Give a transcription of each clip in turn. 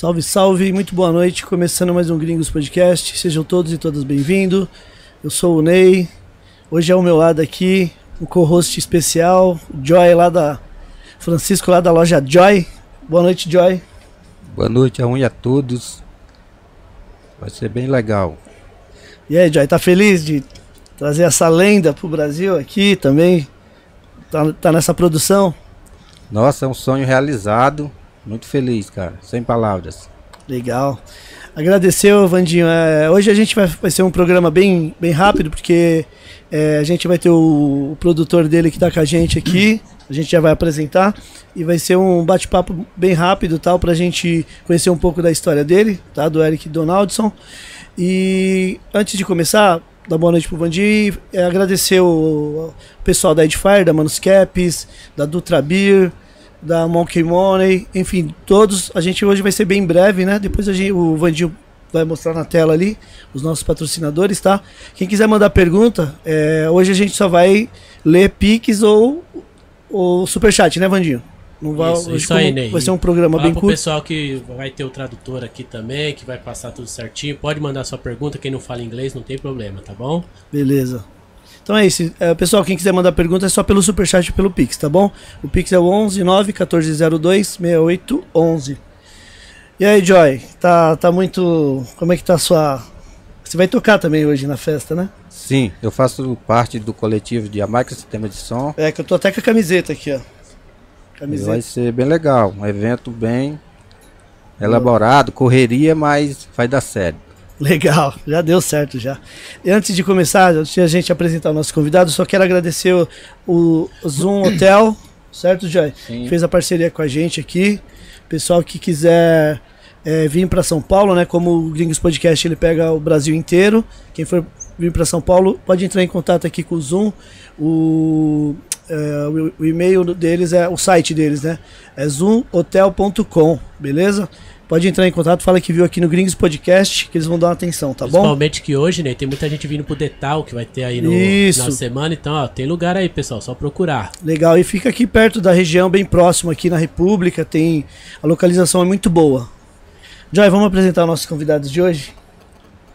Salve, salve, muito boa noite. Começando mais um Gringos Podcast. Sejam todos e todas bem-vindos. Eu sou o Ney. Hoje ao meu lado aqui, um co-host especial, Joy lá da Francisco lá da loja Joy. Boa noite, Joy. Boa noite a um e a todos. Vai ser bem legal. E aí, Joy, tá feliz de trazer essa lenda pro Brasil aqui também? Tá, tá nessa produção? Nossa, é um sonho realizado. Muito feliz, cara. Sem palavras. Legal. Agradecer, Vandinho. É, hoje a gente vai, vai ser um programa bem, bem rápido, porque é, a gente vai ter o, o, produtor dele que está com a gente aqui. A gente já vai apresentar. E vai ser um bate-papo bem rápido, tal, a gente conhecer um pouco da história dele, tá? Do Eric Donaldson. E antes de começar, dar boa noite pro Vandinho. É, agradecer o, pessoal da Edfire, da Manuscaps, da Dutra Beer da Monkey Money, enfim, todos. A gente hoje vai ser bem breve, né? Depois a gente, o Vandinho vai mostrar na tela ali os nossos patrocinadores, tá? Quem quiser mandar pergunta, é, hoje a gente só vai ler Pix ou o Superchat, né, Vandinho? Não vai, isso, isso aí, Ney. Vai ser um programa Fala bem pro curto. pessoal que vai ter o tradutor aqui também, que vai passar tudo certinho. Pode mandar sua pergunta. Quem não fala inglês não tem problema, tá bom? Beleza. Então é isso. É, pessoal, quem quiser mandar pergunta é só pelo Superchat e pelo Pix, tá bom? O Pix é o 11 9 1402 6811. E aí, Joy? Tá, tá muito. Como é que tá a sua. Você vai tocar também hoje na festa, né? Sim, eu faço parte do coletivo de Jamaica Sistema de Som. É, que eu tô até com a camiseta aqui, ó. Camiseta. Vai ser bem legal. Um evento bem elaborado, correria, mas vai dar certo. Legal, já deu certo já. E antes de começar, antes de a gente apresentar o nosso convidado, só quero agradecer o, o Zoom Hotel, certo, Joy? Sim. Fez a parceria com a gente aqui. Pessoal que quiser é, vir para São Paulo, né? Como o Gringos Podcast ele pega o Brasil inteiro. Quem for vir para São Paulo pode entrar em contato aqui com o Zoom. O, é, o, o e-mail deles é o site deles, né? É zoomhotel.com, beleza? Pode entrar em contato, fala que viu aqui no Gringos Podcast, que eles vão dar uma atenção, tá bom? Principalmente que hoje, né, tem muita gente vindo pro Detal, que vai ter aí no, Isso. na semana. Então, ó, tem lugar aí, pessoal, só procurar. Legal, e fica aqui perto da região, bem próximo aqui na República, tem... A localização é muito boa. Joy, vamos apresentar os nossos convidados de hoje?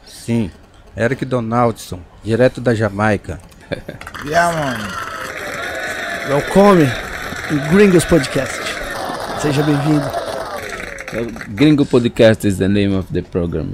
Sim, Eric Donaldson, direto da Jamaica. yeah, mano. Welcome to Gringos Podcast. Seja bem-vindo. Gringo Podcast is the name of the program.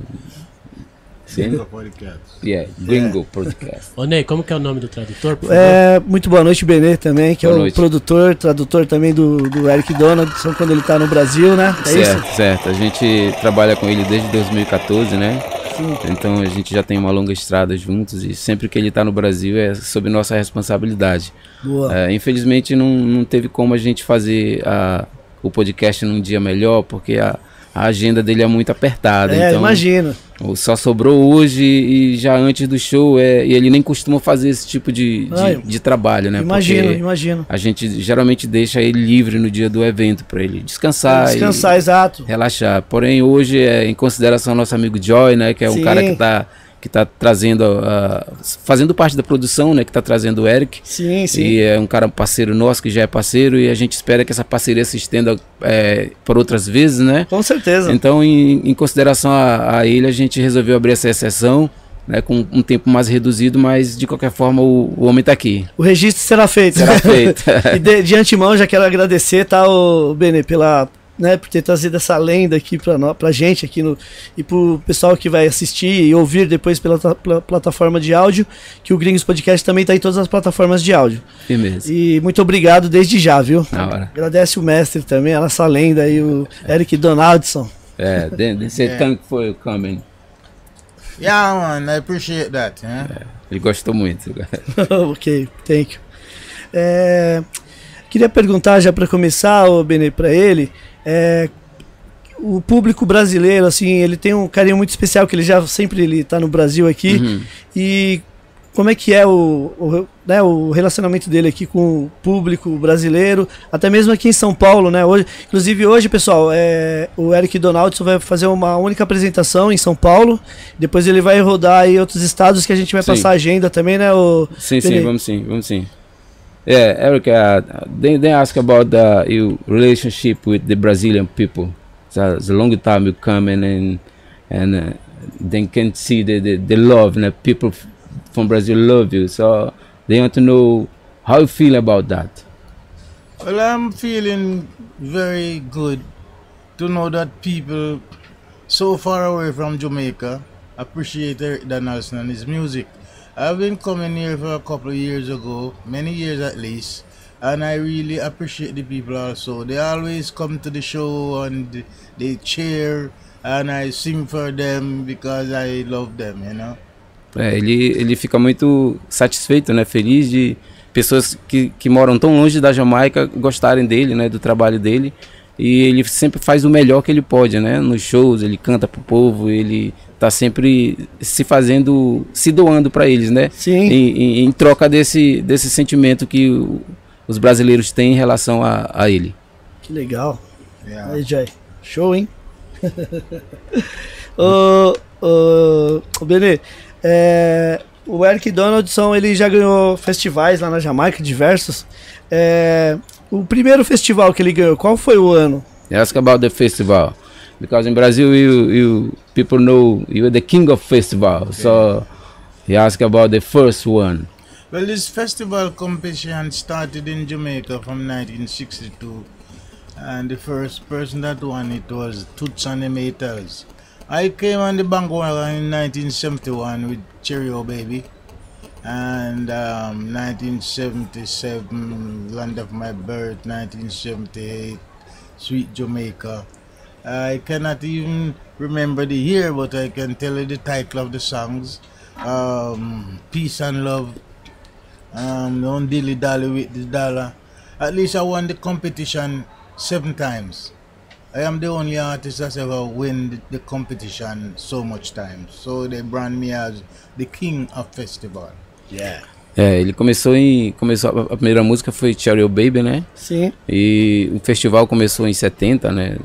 Gringo Podcast. Yeah, Gringo yeah. Podcast. Ô Ney, como que é o nome do tradutor? É, muito boa noite, Benê também, que boa é o noite. produtor, tradutor também do, do Eric Donaldson quando ele está no Brasil, né? É certo, isso? certo. A gente trabalha com ele desde 2014, né? Sim. Então a gente já tem uma longa estrada juntos e sempre que ele está no Brasil é sob nossa responsabilidade. Boa. É, infelizmente não, não teve como a gente fazer a o podcast num dia melhor, porque a, a agenda dele é muito apertada. É, então, imagino. Só sobrou hoje e já antes do show, é, e ele nem costuma fazer esse tipo de, de, de trabalho, né? Imagino, porque imagino. A gente geralmente deixa ele livre no dia do evento para ele descansar. Descansar, exato. Relaxar. Porém, hoje, é, em consideração ao nosso amigo Joy, né? Que é Sim. um cara que está que está trazendo, uh, fazendo parte da produção, né? Que está trazendo o Eric. Sim, sim. E é um cara parceiro nosso que já é parceiro e a gente espera que essa parceria se estenda é, por outras vezes, né? Com certeza. Então, em, em consideração a, a, ele, a gente resolveu abrir essa exceção. Né, com um tempo mais reduzido, mas de qualquer forma o, o homem está aqui. O registro será feito. Será feito. e de, de, antemão já quero agradecer, tá, o Bene, pela, né, por ter trazido essa lenda aqui para nós, pra gente aqui no e pro pessoal que vai assistir e ouvir depois pela, pela plataforma de áudio, que o Gringos Podcast também está em todas as plataformas de áudio. Firmeza. E muito obrigado desde já, viu? Na hora. Agradece o mestre também, a nossa lenda aí, o Eric Donaldson. É, they, they said yeah. thank for coming. Yeah, man, I appreciate that. Yeah? É, ele gostou muito. ok, thank you. É, queria perguntar já para começar, o Benê, para ele, é, o público brasileiro, assim, ele tem um carinho muito especial, que ele já sempre ele tá no Brasil aqui. Uhum. E como é que é o, o, né, o relacionamento dele aqui com o público brasileiro, até mesmo aqui em São Paulo, né? Hoje, inclusive hoje, pessoal, é, o Eric Donaldson vai fazer uma única apresentação em São Paulo. Depois ele vai rodar aí outros estados que a gente vai sim. passar a agenda também, né? O, sim, sim, vamos sim, vamos sim. Yeah, Eric, uh, they, they ask about the, your relationship with the Brazilian people. it's a, it's a long time you come and and, and uh, then can see the, the, the love and the people from Brazil love you. So they want to know how you feel about that. Well, I'm feeling very good to know that people so far away from Jamaica appreciate Eric Donaldson and his music. I've been coming here for a couple of years ago, many years at least, and I really appreciate the people also. They always come to the show and they cheer and I sing for them because I love them, you know. É, ele, ele fica muito satisfeito, né, feliz de pessoas que, que moram tão longe da Jamaica gostarem dele, né, do trabalho dele. E ele sempre faz o melhor que ele pode, né? Nos shows, ele canta pro povo, ele tá sempre se fazendo, se doando para eles, né? Sim. Em, em, em, troca desse, desse sentimento que o, os brasileiros têm em relação a, a ele. Que legal. Yeah. Aí, Jay. Show, hein? ô, ô, ô, Benê, é, o Eric Donaldson ele já ganhou festivais lá na Jamaica, diversos. É, o primeiro festival que ele ganhou, qual foi o ano? Ask about the festival. Because in Brazil, you, you people know you are the king of festival. Okay. So he asked about the first one. Well, this festival competition started in Jamaica from 1962, and the first person that won it was Toots and the Maytals. I came on the Bangora in 1971 with Cheerio Baby. And um, 1977, land of my birth, 1978, sweet Jamaica. I cannot even remember the year, but I can tell you the title of the songs. Um, Peace and Love, um, Don't Dilly Dally with the Dollar. At least I won the competition seven times. I am the only artist that's ever win the, competition so much times. So they brand me as the king of festival. Yeah. É, ele começou em. Começou, a primeira música foi Cherry Baby, né? Sim. E o festival começou em 70, né?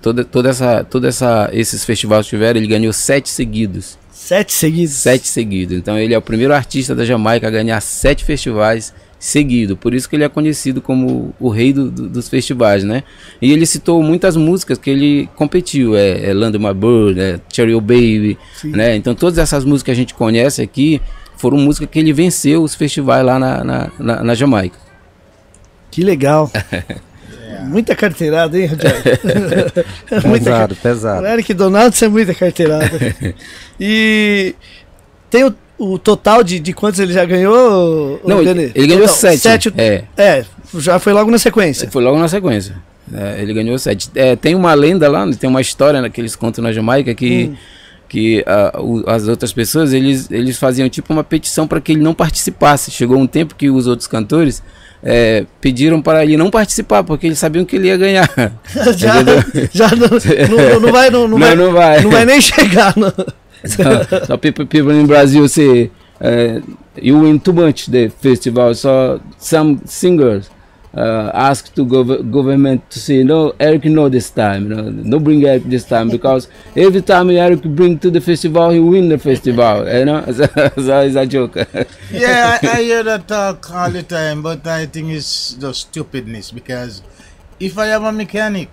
Toda, toda essa, toda essa, esses festivais que tiveram, ele ganhou sete seguidos. Sete seguidos? Sete seguidos. Então ele é o primeiro artista da Jamaica a ganhar sete festivais seguido. Por isso que ele é conhecido como o rei do, do, dos festivais, né? E ele citou muitas músicas que ele competiu, é, é Land My Bird, é Cherry Baby, Sim. né? Então todas essas músicas que a gente conhece aqui foram músicas que ele venceu os festivais lá na, na, na, na Jamaica. Que legal. Muita carteirada, hein, Rogério? pesado, pesado. Eric Donaldo, é muita carteirada. E tem o o total de, de quantos ele já ganhou? Não, ele, ele ganhou total, sete. sete. É. é, já foi logo na sequência. Foi logo na sequência. É, ele ganhou sete. É, tem uma lenda lá, tem uma história né, que eles contam na Jamaica que, hum. Que uh, o, as outras pessoas eles, eles faziam tipo uma petição para que ele não participasse. Chegou um tempo que os outros cantores é, pediram para ele não participar, porque eles sabiam que ele ia ganhar. já já não, não, não, vai, não, não, vai, não vai. Não vai nem chegar. Não. so, so people in Brazil say uh, you win too much the festival. So some singers uh, ask to gov government to say no, Eric no this time, you know, no bring Eric this time because every time Eric bring to the festival, he win the festival. You know, so, so it's a joke. yeah, I, I hear that talk all the time, but I think it's just stupidness because if I am a mechanic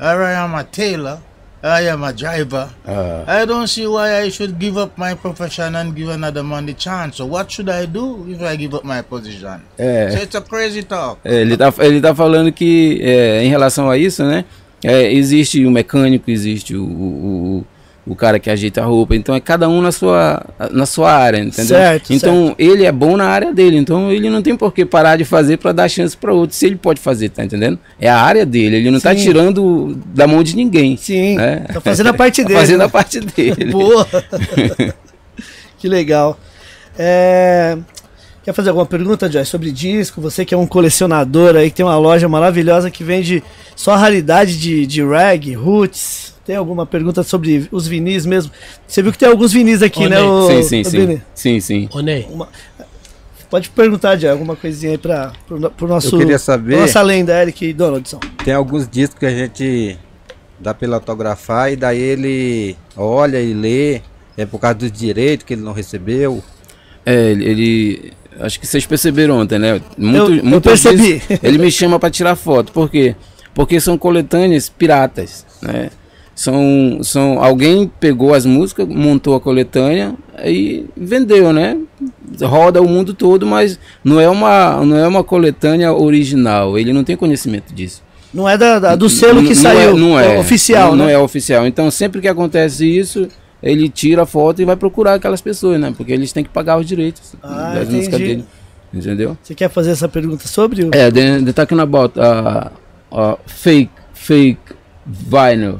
or I am a tailor I am a driver. Uh, I don't see why I should give up my profession and give another man the chance. So what should I do if I give up my position? É, so it's a crazy talk. É, ele tá, ele tá falando que é, em relação a isso, né? É, existe o mecânico, existe o, o, o cara que ajeita a roupa. Então é cada um na sua, na sua área, entendeu? Certo, então certo. ele é bom na área dele. Então ele não tem por que parar de fazer para dar chance para outro. Se ele pode fazer, tá entendendo? É a área dele. Ele não tá Sim. tá tirando da mão de ninguém. Sim. Né? Tá fazendo a parte dele. tá fazendo né? a parte dele. Boa. que legal. É... Quer fazer alguma pergunta, Joy, sobre disco? Você que é um colecionador aí, que tem uma loja maravilhosa que vende só raridade de, de rag, roots, tem alguma pergunta sobre os vinis mesmo? Você viu que tem alguns vinis aqui, né? O, sim, sim, sim. Sim, sim. Uma, pode perguntar, de alguma coisinha aí para o nosso. Eu queria saber. Nossa lenda, Eric Donaldson. Tem alguns discos que a gente dá pela autografar e daí ele olha e lê. É por causa do direito que ele não recebeu. É, ele, ele acho que vocês perceberam ontem, né? Muito, eu, eu percebi. ele me chama para tirar foto, porque porque são coletâneas piratas, né? São, são alguém pegou as músicas, montou a coletânea e vendeu, né? Roda o mundo todo, mas não é uma não é uma coletânea original. Ele não tem conhecimento disso. Não é da, da do selo que não saiu, é, não é, oficial, não, né? Não é oficial. Então sempre que acontece isso, ele tira a foto e vai procurar aquelas pessoas, né? Porque eles têm que pagar os direitos ah, das entendi. músicas dele. Entendeu? Você quer fazer essa pergunta sobre o... É, the, the talking about uh, uh, fake, fake vinyl.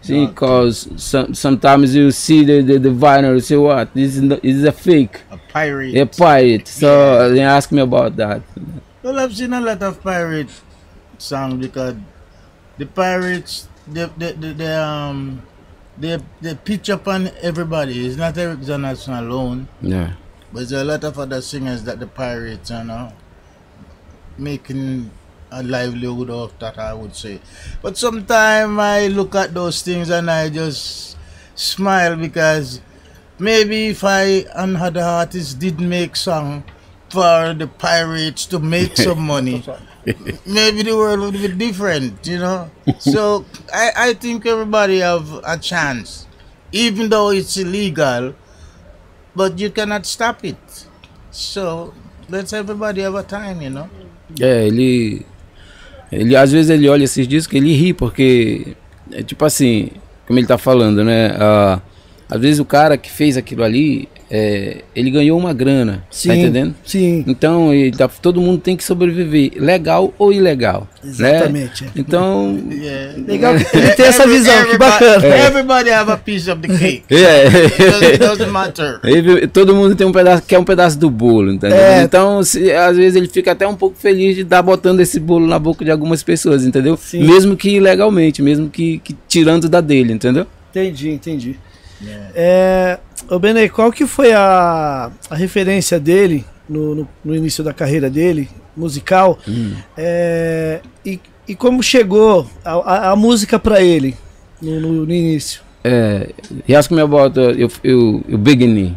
See, because some, sometimes you see the, the, the vinyl, you say, what? This is, this is a fake. A pirate. A pirate. So yeah. they ask me about that. Well, I've seen a lot of pirate songs because the pirates, they, they, they, they um, they, they pitch upon everybody. It's not Eric Johnson alone. Yeah. But there's a lot of other singers that the pirates, are know, making a livelihood of that, I would say. But sometimes I look at those things and I just smile because maybe if I and other artists did make song for the pirates to make some money, maybe the world would be different, you know. so I, I think everybody have a chance, even though it's illegal but you cannot stop it. So let's everybody have a time, you know. É, ele ele às vezes ele olha esses discos, ele ri porque é tipo assim, como ele tá falando, né? Uh, às vezes o cara que fez aquilo ali, é, ele ganhou uma grana, tá sim, tá entendendo? Sim. Então tá, todo mundo tem que sobreviver, legal ou ilegal. Né? Exatamente. Né? Então. Yeah. Legal que ele tem essa visão, que bacana. É. Everybody have a piece of the cake. Yeah. It doesn't matter. Todo mundo tem um pedaço, quer um pedaço do bolo, entendeu? É. Então, se, às vezes ele fica até um pouco feliz de estar botando esse bolo na boca de algumas pessoas, entendeu? Sim. Mesmo que ilegalmente, mesmo que, que tirando da dele, entendeu? Entendi, entendi. É, o Benê, qual que foi a, a referência dele no, no, no, início da carreira dele, musical? Hum. É, e, e como chegou a, a, a música para ele no, no, no, início? É, he asked me about the your, your, your beginning.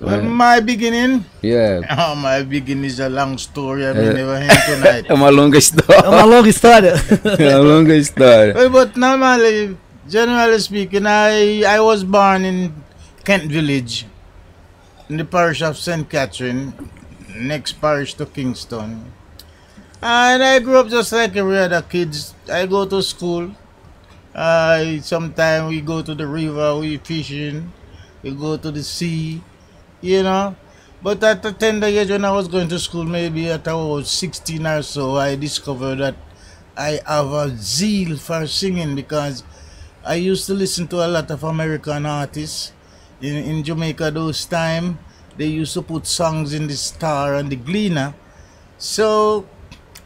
Well, my beginning? Yeah. Oh, my beginning is a long story. I mean, never heard tonight. é uma longa história. É uma longa história. é uma longa história. but normally Generally speaking, I, I was born in Kent Village, in the parish of St. Catherine, next parish to Kingston. And I grew up just like every other kids. I go to school. I sometimes we go to the river, we fishing, we go to the sea, you know. But at the tender age when I was going to school, maybe at was 16 or so, I discovered that I have a zeal for singing because I used to listen to a lot of American artists in, in Jamaica those time. They used to put songs in the Star and the Gleaner. So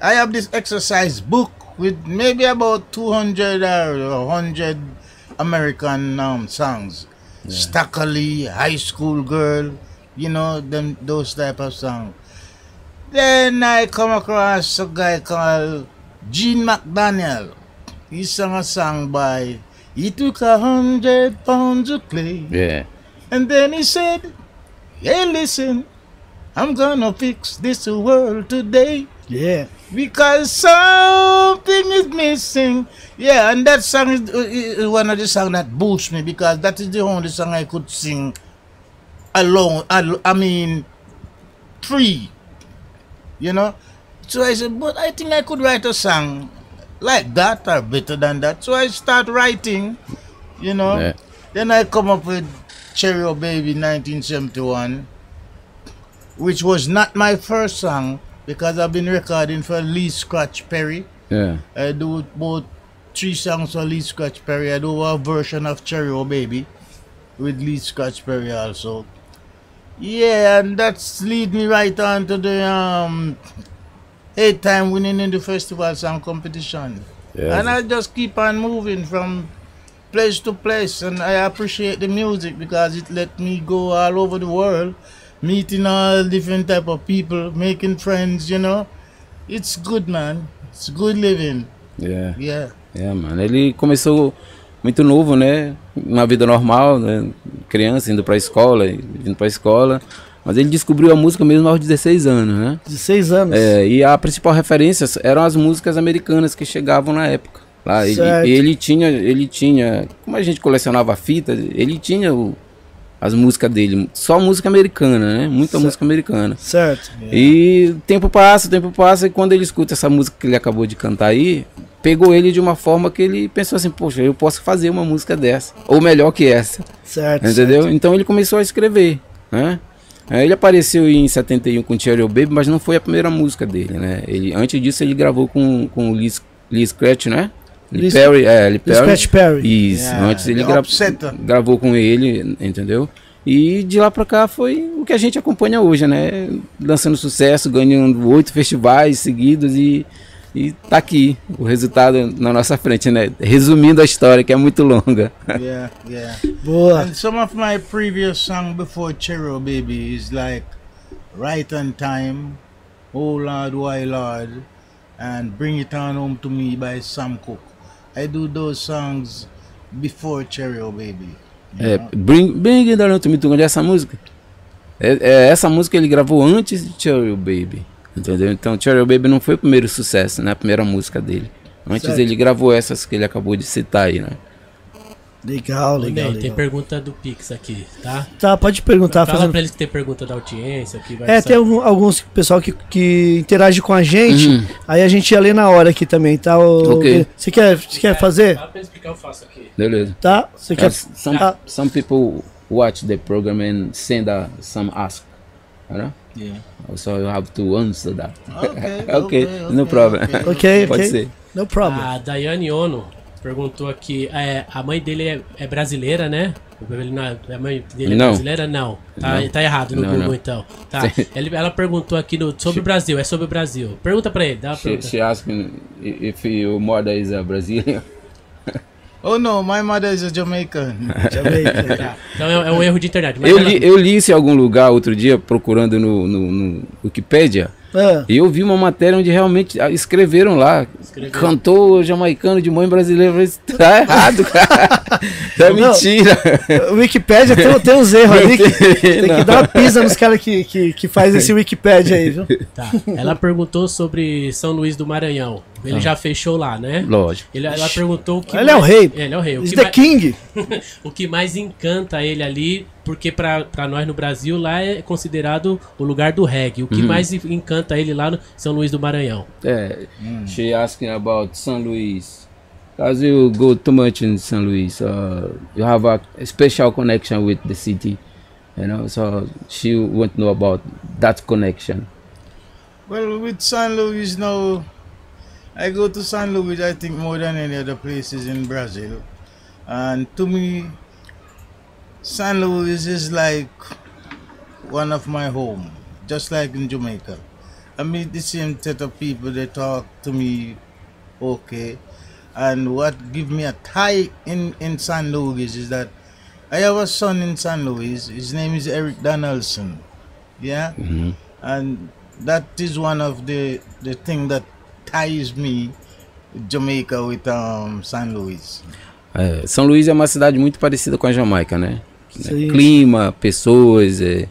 I have this exercise book with maybe about 200 or 100 American um, songs. Yeah. High School Girl, you know, them those type of songs. Then I come across a guy called Gene McDaniel. He sang a song by he took a hundred pounds of clay. Yeah. And then he said, Hey, listen, I'm gonna fix this world today. Yeah. Because something is missing. Yeah, and that song is, is one of the songs that boosts me because that is the only song I could sing alone. I, I mean, free. You know? So I said, but I think I could write a song like that or better than that. So I start writing, you know. Yeah. Then I come up with Cherry Baby 1971, which was not my first song because I've been recording for Lee Scratch Perry. Yeah. I do about three songs for Lee Scratch Perry. I do a version of Cherry Baby with Lee Scratch Perry also. Yeah, and that's lead me right on to the um eight time winning in the festivals and competition. Yeah. And I just keep on moving from place to place and I appreciate the music because it let me go all over the world, meeting all different type of people, making friends, you know. It's good man. It's good living. Yeah. Yeah. Yeah, mano. Ele começou muito novo, né? Uma vida normal, né? Criança indo para escola, indo para escola. Mas ele descobriu a música mesmo aos 16 anos, né? 16 anos. É, e a principal referência eram as músicas americanas que chegavam na época. Lá, ele, ele, tinha, ele tinha, como a gente colecionava fita, ele tinha o, as músicas dele, só música americana, né? Muita certo. música americana. Certo. E tempo passa, tempo passa, e quando ele escuta essa música que ele acabou de cantar aí, pegou ele de uma forma que ele pensou assim, poxa, eu posso fazer uma música dessa, ou melhor que essa. Certo. Entendeu? Certo. Então ele começou a escrever, né? Ele apareceu em 71 com Cherry Baby, mas não foi a primeira música dele, né? Ele, antes disso ele gravou com, com o Lee, Lee Scratch, né? Lee Perry, é, Lee Perry. Scratch Perry. Isso, yeah, antes ele gra gravou com ele, entendeu? E de lá pra cá foi o que a gente acompanha hoje, né? Lançando sucesso, ganhando oito festivais seguidos e, e tá aqui o resultado na nossa frente, né? Resumindo a história, que é muito longa. Yeah, yeah. Boa. And some of my previous songs before Chero Baby is like Right on Time, Oh Lord, Why Lord, and Bring It On Home to Me by Sam Cooke. I do those songs before Cheerio Baby. É, Bring, Bring It On To Me, tu conhece essa música? É, é, essa música ele gravou antes de Cheerio Baby, entendeu? Então Cheerio Baby não foi o primeiro sucesso, né? A primeira música dele. Antes certo. ele gravou essas que ele acabou de citar aí, né? Legal, legal, legal. Tem pergunta do Pix aqui, tá? Tá, pode perguntar. Fala fazendo... pra eles que tem pergunta da audiência. Que é, tem algum, alguns pessoal que, que interage com a gente, uhum. aí a gente ia ler na hora aqui também, tá? O, ok. Você quer, você quer fazer? Fala pra explicar, eu faço aqui. Beleza. Tá? Você quer... Some, ah. some people watch the program and send uh, some ask, right? Yeah. So you have to answer that. Okay, okay, okay, no problem. Ok, Pode okay. ser. No problem. A Daiane Ono perguntou aqui, é, a mãe dele é, é brasileira, né? Ele não, a mãe dele é não. brasileira? Não. Tá, Não. tá errado no Não, Google, não. então. Tá. Ele, ela perguntou aqui no, sobre o Brasil, é sobre o Brasil. Pergunta pra ele, dá uma She, pergunta. she asking if your mother is a Brazilian. Oh no, my mother is a Jamaican. Jamaica. Tá. Então é, é um erro de internet. Mas Eu li, eu li isso em algum lugar outro dia, procurando no, no, no Wikipedia, Ah, e eu vi uma matéria onde realmente ah, escreveram lá. Escreveram. Cantor jamaicano de mãe brasileira. Tá errado, cara. é Não. mentira. o Wikipedia tem, tem uns erros ali que tem, tem que não. dar uma pisa nos caras que, que, que faz esse Wikipedia aí, viu? Tá. Ela perguntou sobre São Luís do Maranhão. Ele já fechou lá, né? Lógico. Ele, ela perguntou o que Ele é o mais- rei. É, ele é o rei. O He's que, the mais, king. o que mais encanta ele ali, porque pra, pra nós no Brasil lá é considerado o lugar do reggae. O que mais encanta ele lá no São Luís do Maranhão? É, she asking about São Luís. Because you go too much in São Luís, uh, you have a special connection with the city, you know. So she want to know about that connection. well, with San Luis now, I go to San Luis, I think, more than any other places in Brazil. And to me, San Luis is like one of my home, just like in Jamaica. I meet the same set of people, they talk to me okay. And what give me a tie in, in San Luis is that I have a son in San Luis. His name is Eric Donaldson. Yeah? Mm-hmm. And that is one of the, the thing that ties me Jamaica with um, San Luis. É, São Luís é uma cidade muito parecida com a Jamaica, né? Sim. Clima, pessoas, é.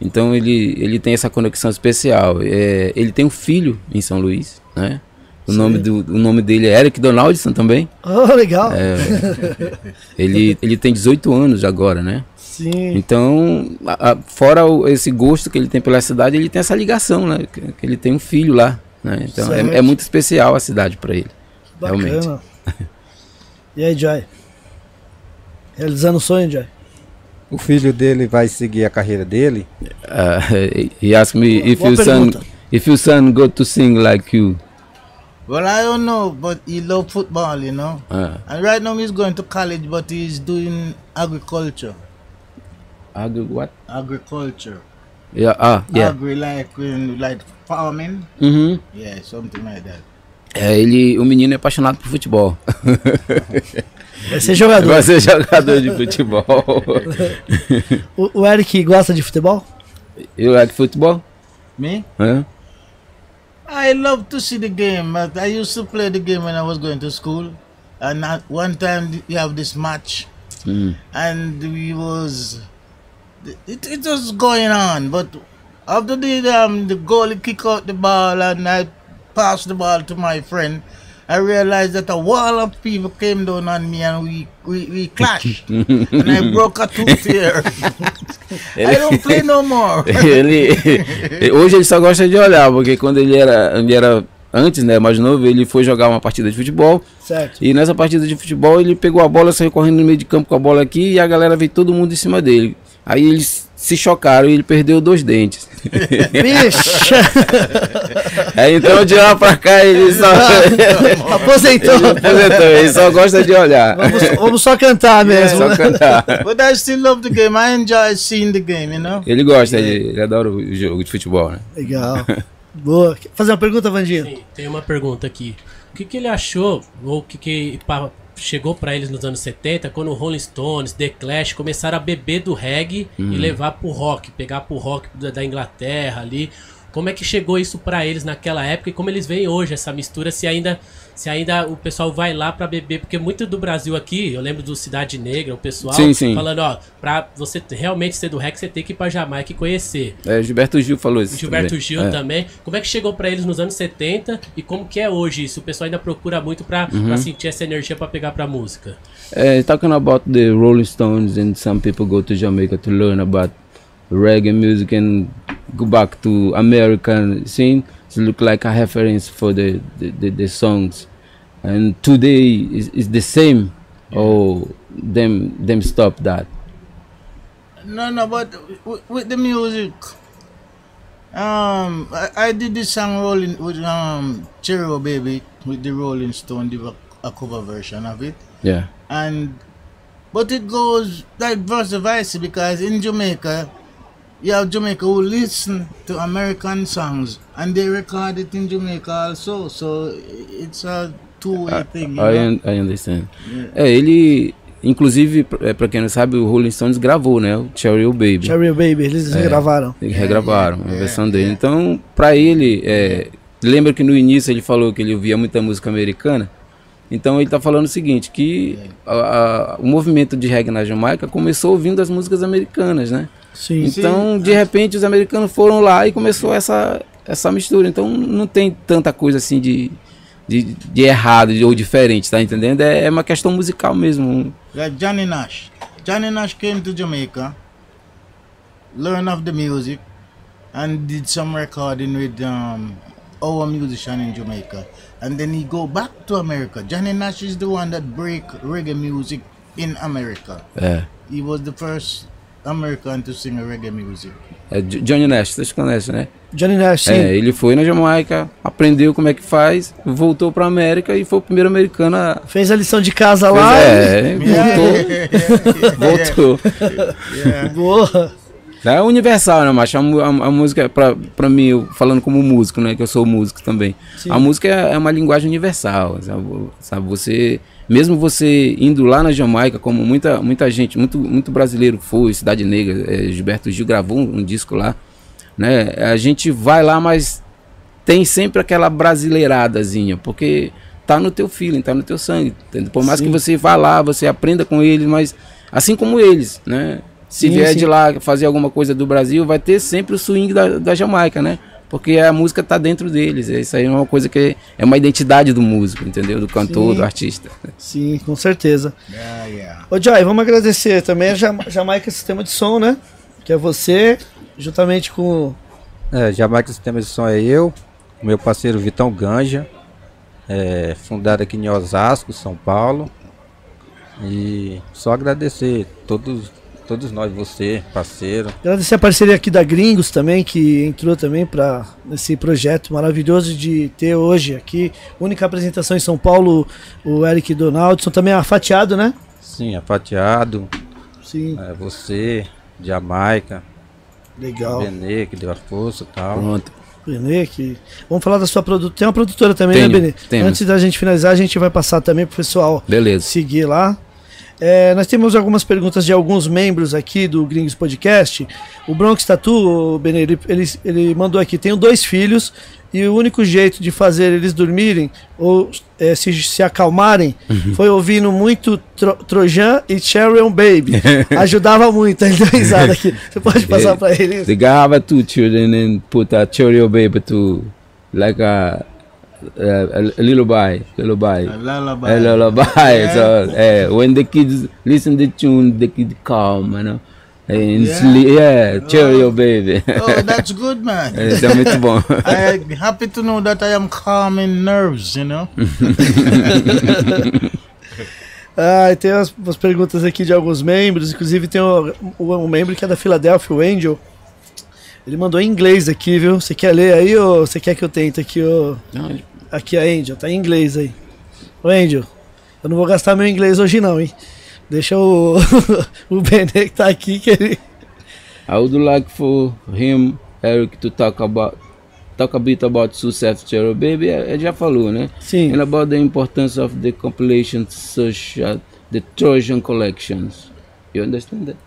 então ele, ele tem essa conexão especial. É, ele tem um filho em São Luís, né? O nome, do, o nome dele é Eric Donaldson também. Oh, legal. É, ele, ele tem 18 anos agora, né? Sim. Então, a- a- fora o- esse gosto que ele tem pela cidade, ele tem essa ligação, né? Que, que ele tem um filho lá, né? Então é, é muito especial a cidade para ele. Realmente. Bacana. E aí, Joy? Realizando o sonho, Joy? O filho dele vai seguir a carreira dele. Uh, he asked me if boa your son if your son go to sing like you. Well, I don't know, but he love football, you know. Uh, And right now he's going to college, but he's doing agriculture. agri what? Agriculture. Yeah, ah, yeah. Agri like like farming. Uhum. Yeah, something like that. É, ele, o menino é apaixonado por futebol. Vai ser jogador. Vai ser jogador de futebol. O, o Eric gosta de futebol? you like football? Me? Huh? I love to see the game. but I used to play the game when I was going to school. And at one time you have this match, Mm. and we was it, it was going on. But after the um, the goalie kick out the ball and I passed the ball to my friend, I realized that a wall of people came down on me and we, we, we clashed. and I broke a tooth here. I don't play no more. ele, hoje ele só gosta de olhar, porque quando ele era, ele era antes, né, mais novo, ele foi jogar uma partida de futebol. Certo. E nessa partida de futebol ele pegou a bola, saiu correndo no meio de campo com a bola aqui e a galera veio todo mundo em cima dele. Aí eles se chocaram e ele perdeu dois dentes. Vixe! Aí então de lá pra cá ele só. aposentou. Ele aposentou, ele só gosta de olhar. Vamos, vamos só cantar mesmo. Só cantar. But I still love the game. I enjoy seeing the game, you know? Ele gosta, ele, ele adora o jogo de futebol, né? Legal. Boa. Quer fazer uma pergunta, Vandinho? Sim, tem uma pergunta aqui. O que, que ele achou, ou o que, que pa- chegou pra eles nos anos 70, quando o Rolling Stones, The Clash começaram a beber do reggae e levar pro rock, pegar pro rock da, da Inglaterra ali. Como é que chegou isso pra eles naquela época e como eles veem hoje essa mistura, se ainda se ainda o pessoal vai lá pra beber, porque muito do Brasil aqui, eu lembro do Cidade Negra, o pessoal Sim, sim. falando, ó, pra você realmente ser do reggae, você tem que ir pra Jamaica e conhecer. É, Gilberto Gil falou isso. Gilberto também. Gil É. também. Como é que chegou pra eles nos anos 70 e como que é hoje isso? O pessoal ainda procura muito pra, Uhum. sentir essa energia pra pegar pra música. Uh, talking about the Rolling Stones, and some people go to Jamaica to learn about reggae music and go back to American scene to look like a reference for the the, the, the songs. And today is, is the same, Oh, them them stop that. No, no, but with, with the music, um, I, I did this song rolling with um Cheerio Baby with the Rolling Stone, did a, a cover version of it, Yeah, and but it goes like verse versa because in Jamaica, you have Jamaica who listen to American songs and they record it in Jamaica also, so it's a two-way thing. You I, know? un I understand. É, ele, inclusive, pra- é, quem não sabe, o Rolling Stones gravou, né? O Cherry Baby. Cherry Baby, eles gravaram. Eles regravaram a versão dele. Então, pra ele, é, lembra que no início ele falou que ele ouvia muita música americana? Então ele tá falando o seguinte, que a- a- o movimento de reggae na Jamaica começou ouvindo as músicas americanas, né? Sim. Então, de repente, os americanos foram lá e começou essa, essa mistura. Então, não tem tanta coisa assim de, de, de errado de- ou diferente, tá entendendo? É, é uma questão musical mesmo. like Johnny Nash. Johnny Nash came to Jamaica, learned of the music, and did some recording with um, our musician in Jamaica. And then he go back to America. Johnny Nash is the one that break reggae music in America. É. He was the first American to sing reggae music. é Jo- Johnny Nash, vocês conhecem, né? Johnny Nash, sim. É, ele foi na Jamaica, aprendeu como é que faz, voltou pra América e foi o primeiro americano a. Fez a lição de casa lá. é, voltou. voltou. Yeah. Boa. É universal, né, macho? A, a, a música, pra, pra mim, eu falando como músico, né? Que eu sou músico também. Sim. A música é, é uma linguagem universal, sabe? sabe? Você, mesmo você indo lá na Jamaica, como muita, muita gente, muito, muito brasileiro foi, Cidade Negra, é, Gilberto Gil gravou um, um disco lá, né? A gente vai lá, mas tem sempre aquela brasileiradazinha, porque tá no teu feeling, tá no teu sangue. entende? Por mais Sim. que você vá lá, você aprenda com eles, mas assim como eles, né? Se Sim, vier sim. de lá fazer alguma coisa do Brasil, vai ter sempre o swing da, da Jamaica, né? Porque a música tá dentro deles. Isso aí é uma coisa que é uma identidade do músico, entendeu? Do cantor, Sim. do artista. Sim, com certeza. Yeah, yeah. Ô, Joy, vamos agradecer também a Jama- Jamaica Sistema de Som, né? Que é você, juntamente com. É, Jamaica Sistema de Som é eu, meu parceiro Vitão Ganja, é, fundado aqui em Osasco, São Paulo. E só agradecer todos, todos nós, você, parceiro. Agradecer a parceria aqui da Gringos também, que entrou também para esse projeto maravilhoso de ter hoje aqui. Única apresentação em São Paulo, o Eric Donaldson, também a Fatiado, né? Sim, a Fatiado, Sim, é, você, Jamaica, legal. Benê, que deu a força e tal. Pronto. Benê, que... Vamos falar da sua produtora. Tem uma produtora também, Tenho, né, Benê? temos. Antes da gente finalizar, a gente vai passar também pro pessoal Beleza. seguir lá. É, nós temos algumas perguntas de alguns membros aqui do Gringos Podcast. O Bronx Tatu, Benê, ele, ele, mandou aqui: tenho dois filhos e o único jeito de fazer eles dormirem ou é, se, se acalmarem uhum. foi ouvindo muito tro, Trojan e Cheryl Baby. Ajudava muito. Ele deu risada aqui. Você pode passar para ele? The guy have two children and put a Cheryl Baby to like a uh, a, lullaby, lullaby, a lullaby, a lullaby. Yeah. So uh, when the kids listen the tune, the kid calm, you know. And yeah, sleep, yeah cheerio, oh, baby. oh, that's good, man. Isso é muito bom. I'm happy to know that I am calming nerves, you know. ah, tem umas, umas, perguntas aqui de alguns membros, inclusive tem um, um, membro que é da Filadélfia, o Angel. Ele mandou em inglês aqui, viu? Você quer ler aí ou você quer que eu tente aqui? Ó? Não, Aqui a Angel, tá em inglês aí. Ô Angel, eu não vou gastar meu inglês hoje não, hein? Deixa o, o Benê que tá aqui que ele. I would like for him, Eric, to talk about talk a bit about Success Cherry Baby. Ele já falou, né? Sim. And about the importance of the compilation such as the Trojan collections. You understand that?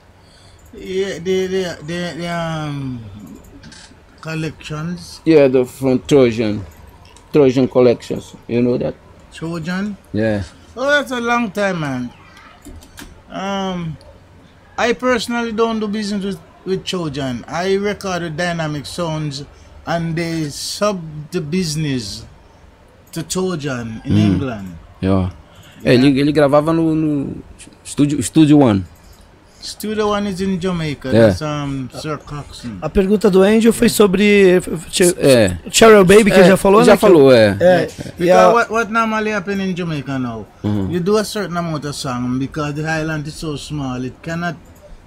Yeah, the the the, the um, collections. Yeah, the from Trojan. Trojan collections. You know that? Trojan? Yeah. Oh, that's a long time, man. Um, I personally don't do business with, with Trojan. I record with Dynamic Sounds and they sub the business to Trojan in mm. England. Yeah. yeah. Ele, ele gravava no, no Studio, Studio One. Studio One is in Jamaica. É. That's, um, Sir Coxon. A pergunta do Angel foi sobre é. Cheryl Baby, que é. já falou, já né? falou, é. é. Because what, what normally happen in Jamaica now, uh -huh. you do a certain amount of song because the island is so small, it cannot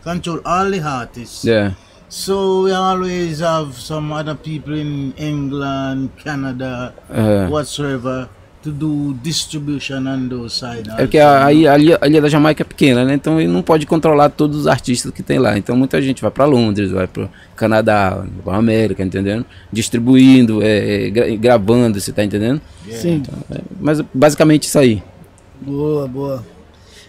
control all the artists. Yeah. So we always have some other people in England, Canada, uh -huh. whatsoever to do distribution on those sides. É porque a, a, a, ilha, a, ilha, da Jamaica é pequena, né? Então ele não pode controlar todos os artistas que tem lá. Então muita gente vai para Londres, vai para Canadá, para América, entendendo? Distribuindo, é, é, gra, gravando, você tá entendendo? Yeah. Sim. Então, é, mas basicamente isso aí. Boa, boa.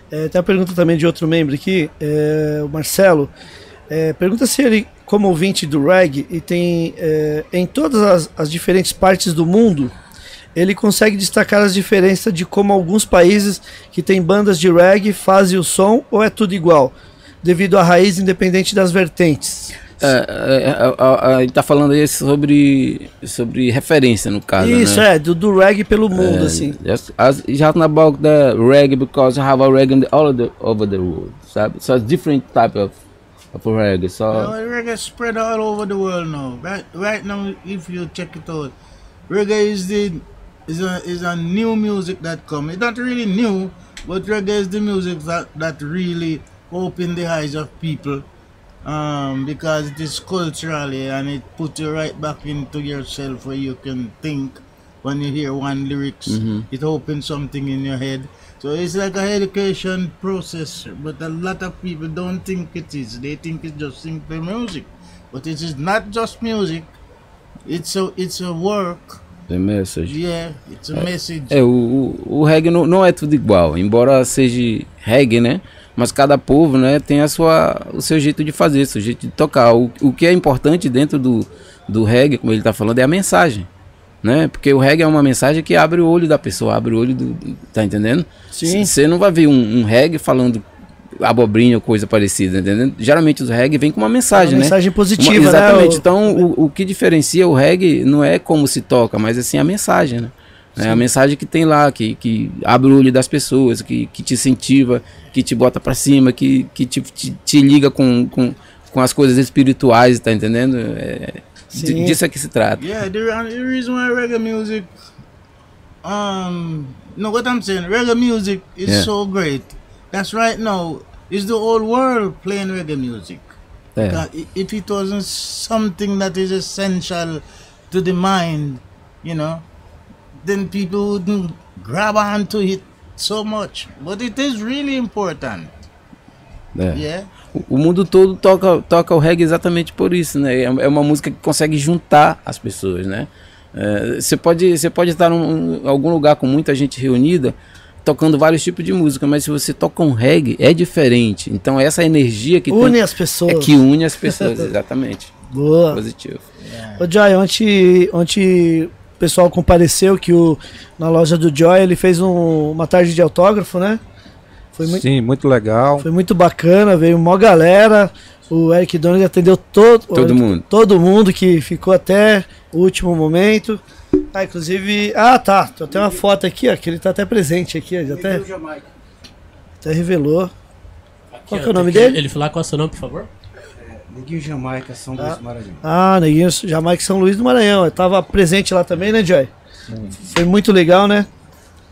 É, tem uma pergunta também de outro membro aqui, é, o Marcelo. É, pergunta se ele, como ouvinte do reggae, e tem é, em todas as, as diferentes partes do mundo ele consegue destacar as diferenças de como alguns países que têm bandas de reggae fazem o som ou é tudo igual, devido à raiz independente das vertentes. É, é, é, ele está falando aí sobre, sobre referência no caso. Isso né? é do, do reggae pelo mundo assim. Just, as, talking about the reggae because I have a reggae all the, over the world, sabe? So it's different type of of reggae. So no, reggae spread all over the world now. Right, right now, if you check it out, reggae is the is a is a new music that come. It's not really new, but reggae is the music that that really open the eyes of people um, because it is culturally and it put you right back into yourself where you can think when you hear one lyrics. Mm-hmm. It opens something in your head. So it's like a education process, but a lot of people don't think it is. They think it's just simple music, but it is not just music. It's a it's a work The message. Yeah, it's a message. É, o, o, reggae não, não é tudo igual, embora seja reggae, né? Mas cada povo, né, tem a sua, o seu jeito de fazer, o seu jeito de tocar. O, o que é importante dentro do, do reggae, como ele está falando, é a mensagem. Né? Porque o reggae é uma mensagem que abre o olho da pessoa, abre o olho do. Tá entendendo? Sim. Você não vai ver um, um reggae falando abobrinha ou coisa parecida, entendeu? Geralmente os reggae vem com uma mensagem, uma né? Mensagem positiva, uma, Exatamente. Né? Então, o, o que diferencia o reggae não é como se toca, mas assim a mensagem, né? É a mensagem que tem lá, que, que abre o olho das pessoas, que, que te incentiva, que te bota para cima, que, que te, te, te, liga com, com, com as coisas espirituais, tá entendendo? É, disso é que se trata. Yeah, the, the reason why reggae music, um, no, what I'm saying, reggae music is yeah. so great. That's right now. Is the whole world playing reggae music? Yeah. If it wasn't something that is essential to the mind, you know, then people wouldn't grab onto it so much. But it is really important. É. Yeah. O, mundo todo toca, toca o reggae exatamente por isso, né? É, é uma música que consegue juntar as pessoas, né? É, você pode, você pode estar em algum lugar com muita gente reunida, tocando vários tipos de música, mas se você toca um reggae, é diferente. Então essa energia que une tem, as pessoas. É que une as pessoas, exatamente. Boa. Positivo. Yeah. Ô Joy, ontem, ontem o pessoal compareceu que o, na loja do Joy ele fez um, uma tarde de autógrafo, né? Foi muito, Sim, muito legal. Foi muito bacana, veio uma galera. O Eric Donald atendeu todo, todo mundo. Todo mundo que ficou até o último momento. Ah, inclusive. Ah, tá. Tem até uma foto aqui, ó, que ele tá até presente aqui. Ó, até, até revelou. Aqui, qual ó, é o nome dele? Ele falar qual é o seu nome, por favor? Neguinho Jamaica, São Luís do Maranhão. Ah, Neguinho Jamaica, São Luís do Maranhão. Eu tava presente lá também, né, Joy? Sim. Foi muito legal, né?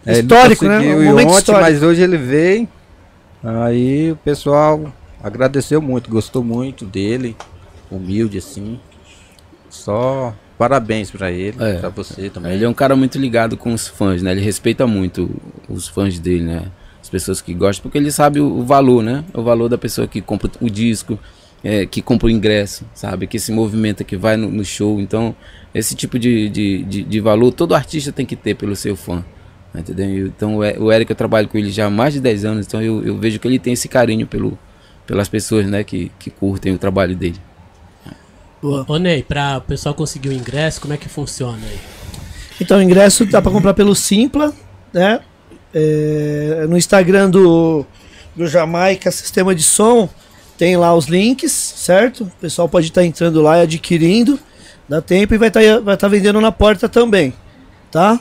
É, histórico, né? Um momento ontem, histórico. Mas hoje ele veio. Aí o pessoal agradeceu muito, gostou muito dele. Humilde assim. Só parabéns para ele, é, para você também. Ele é um cara muito ligado com os fãs, né? Ele respeita muito os fãs dele, né? As pessoas que gostam, porque ele sabe o, valor, né? O valor da pessoa que compra o disco, é, que compra o ingresso, sabe? Que se movimenta, que vai no, no show. Então, esse tipo de, de, de, de, valor todo artista tem que ter pelo seu fã. Entendeu? Então, o Eric, eu trabalho com ele já há mais de 10 anos, então eu, eu vejo que ele tem esse carinho pelo, pelas pessoas né, que, que curtem o trabalho dele. Boa. Ô Ney, para o pessoal conseguir o ingresso, como é que funciona aí? Então, o ingresso dá para comprar pelo Simpla, né? É, no Instagram do, do Jamaica Sistema de Som, tem lá os links, certo? O pessoal pode estar tá entrando lá e adquirindo, dá tempo e vai estar tá, vai tá vendendo na porta também, tá?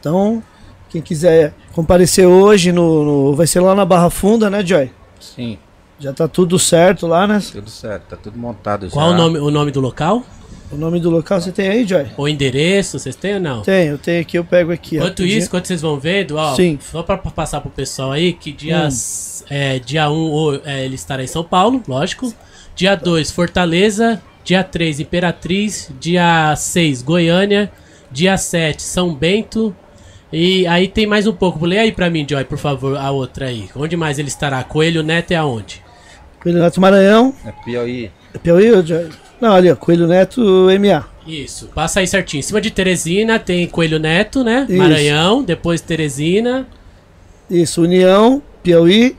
Então, quem quiser comparecer hoje, no, no vai ser lá na Barra Funda, né, Joy? Sim. Já tá tudo certo lá, né? Tudo certo, tá tudo montado Qual já. o nome, o nome do local? O nome do local você tem aí, Joy? O endereço, vocês têm ou não? Tem, eu tenho aqui, eu pego aqui. Enquanto ó, isso, quando vocês vão vendo, ó, Sim. só pra passar pro pessoal aí, que dias, hum. é, dia 1 um, é, ele estará em São Paulo, lógico. Dia 2, Fortaleza. Dia 3, Imperatriz. Dia 6, Goiânia. Dia 7, São Bento. E aí tem mais um pouco. Lê aí pra mim, Joy, por favor, a outra aí. Onde mais ele estará? Coelho Neto é aonde? Coelho Neto Maranhão. É Piauí. É Piauí? Não, ali, ó, Coelho Neto MA. Isso, passa aí certinho. Em cima de Teresina tem Coelho Neto, né? Isso. Maranhão, depois Teresina. Isso, União, Piauí,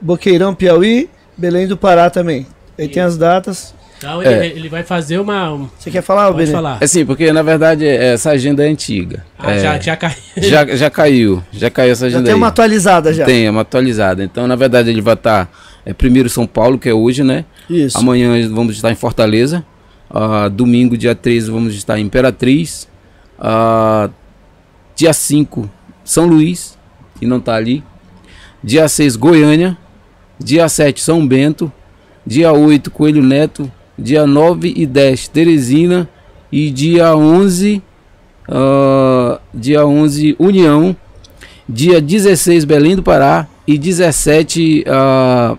Boqueirão, Piauí, Belém do Pará também. Aí Isso. tem as datas. Então ele, é. ele vai fazer uma. Você quer falar, Pode falar. É sim, porque na verdade essa agenda é antiga. Ah, é, já, já caiu. Já, já caiu. Já caiu essa agenda. Já tem aí. uma atualizada já. Tem, é uma atualizada. Então, na verdade, ele vai estar. Tá, é, primeiro São Paulo, que é hoje, né? Isso. Amanhã vamos estar em Fortaleza. Uh, domingo, dia 13, vamos estar em Imperatriz. Uh, dia 5, São Luís, que não está ali. Dia 6, Goiânia. Dia 7, São Bento. Dia 8, Coelho Neto. Dia 9 e 10, Teresina. E dia 11, uh, ah, dia 11, União. Dia 16, Belém do Pará. E 17, uh,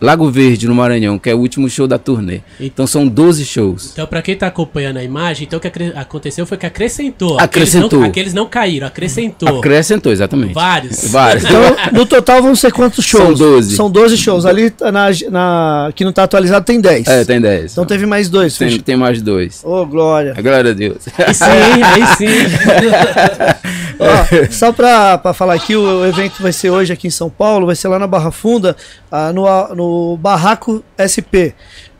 Lago Verde, no Maranhão, que é o último show da turnê. Então são 12 shows. Então, pra quem tá acompanhando a imagem, então o que aconteceu foi que acrescentou. Acrescentou. Aqueles não, aqueles não caíram, acrescentou. Acrescentou, exatamente. Vários. Vários. Então, no total vão ser quantos shows? São 12. São 12 shows. Ali na, na que não tá atualizado tem 10. É, tem 10. Então teve mais dois. Tem, tem mais dois. Ô, oh, glória. Glória a Deus. Aí sim, aí sim. Ó, só pra, pra falar aqui, o evento vai ser hoje aqui em São Paulo, vai ser lá na Barra Funda, ah, no, no Barraco SP.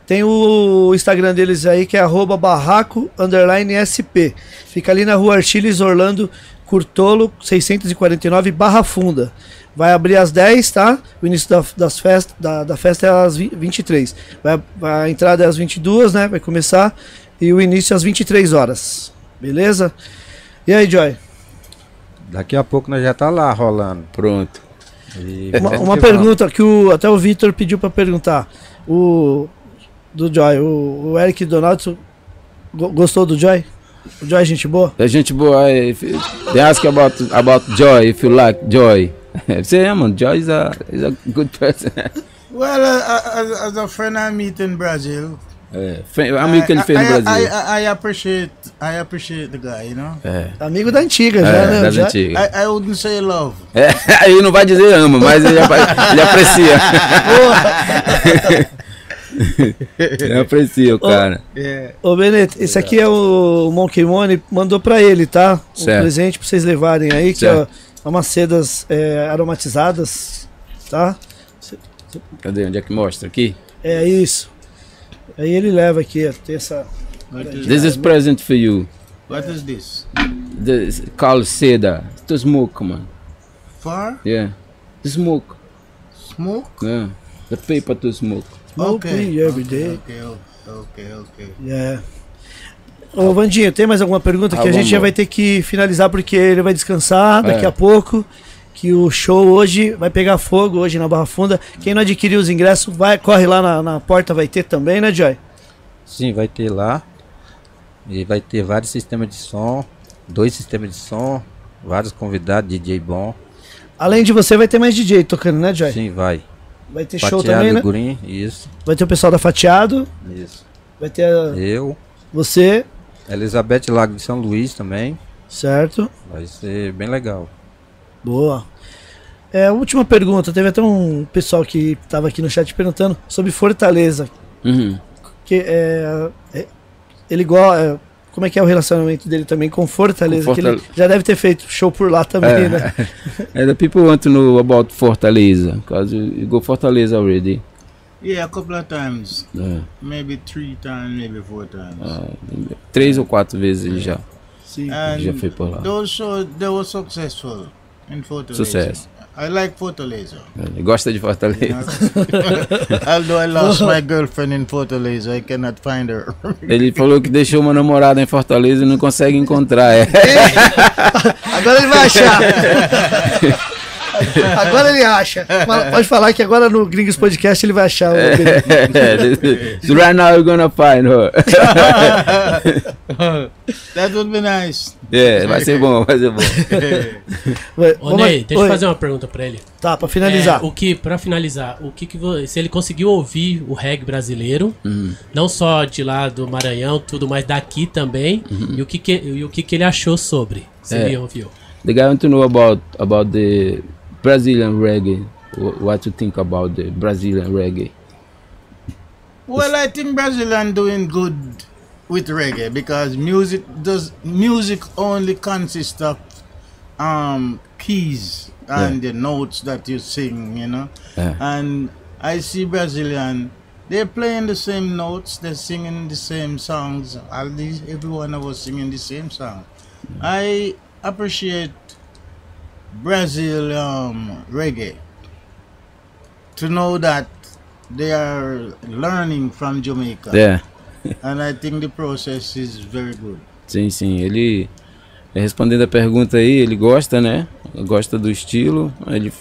Tem o Instagram deles aí que é arroba barraco underline SP. Fica ali na rua Archiles, Orlando, Curtolo, 649, Barra Funda. Vai abrir às 10, tá? O início da, das festa, da, da festa é às 23. Vai, vai, a entrada é às 22, né? Vai começar. E o início às 23 horas. Beleza? E aí, Joy? Daqui a pouco nós já tá lá rolando. Pronto. Uma, uma pergunta que o, até o Vitor pediu para perguntar. O do Joy, o, o Eric Donaldson gostou do Joy? O Joy é gente boa? É gente boa. If, they ask about about Joy if you like Joy. Say, yeah, man, Joy is a is a good person. well, uh, as, as a friend I meet in Brazil, é, amigo que ele fez no Brasil. I, I, I, appreciate, I appreciate the guy, you know? É. Amigo da antiga, já, é, né? Das já? antigas. I, I wouldn't say love. É, ele não vai dizer ama, mas ele, ele aprecia. ele aprecia o cara. Ô, Benito, esse aqui é o Monkey Money, mandou pra ele, tá? Um certo. presente pra vocês levarem aí, que é é umas sedas é, aromatizadas, tá? Cadê? Onde é que mostra? Aqui? É isso. Aí ele leva aqui, tem essa. This is present for you. What is this? The called seda to smoke, man. For Yeah, smoke. smoke? Yeah, the paper to smoke. Smoke Okay. every day. Okay, okay, okay. É. Ô Vandinho, tem mais alguma pergunta que Ah, a gente já vai ter que finalizar porque ele vai descansar daqui É. a pouco. Que o show hoje vai pegar fogo hoje na Barra Funda. Quem não adquiriu os ingressos, vai, corre lá na, na porta, vai ter também, né, Joy? Sim, vai ter lá. E vai ter vários sistemas de som, dois sistemas de som, vários convidados, DJ bom. Além de você, vai ter mais DJ tocando, né, Joy? Sim, vai. Vai ter show Fatiado também, né? Green, isso, Vai ter o pessoal da Fatiado, isso. vai ter a- Eu, você, Elizabeth Lago de São Luís também. certo? Vai ser bem legal. Boa. É, última pergunta. Teve até um pessoal que estava aqui no chat perguntando sobre Fortaleza. Uhum. Que é, é- ele gosta. como é que é o relacionamento dele também com Fortaleza? Com Que ele já deve ter feito show por lá também, É. né? And the people want to know about Fortaleza, because you, you go Fortaleza already. Yeah, a couple of times. Yeah. Maybe three times, maybe four times. Ah, três ou quatro vezes ele já, Sim. and já foi por lá. those shows, they were successful in Fortaleza. Sucesso. I like Fortaleza. Ele gosta de Fortaleza. Although I lost my girlfriend in Fortaleza, I cannot find her. Ele falou que deixou uma namorada em Fortaleza e não consegue encontrar. É. Agora ele vai achar. agora ele acha. Pode falar que agora no Gringos Podcast ele vai achar o so right now you're gonna find her. that would be nice. É, vai ser bom, vai ser bom. Ô, Ney, deixa Oi. eu fazer uma pergunta pra ele. Tá, pra finalizar. É, o que, pra finalizar, o que, que se ele conseguiu ouvir o reggae brasileiro, não só de lá do Maranhão, tudo, mas daqui também, e o que, que, e o que, que ele achou sobre? Se É. ele ouviu. The guy want to know about about the Brazilian reggae. Wh- What you think about the Brazilian reggae? Well, I think Brazilian doing good with reggae because music does music only consists of um keys and the notes that you sing, you know. Yeah. And I see Brazilian, they're playing the same notes, they're singing the same songs. All these, every one of us singing the same song. I appreciate Brazil um, reggae to know that they are learning from Jamaica, É, and I think the process is very good. sim, sim. Ele é, respondendo a pergunta aí, ele gosta, né? Gosta do estilo. Ele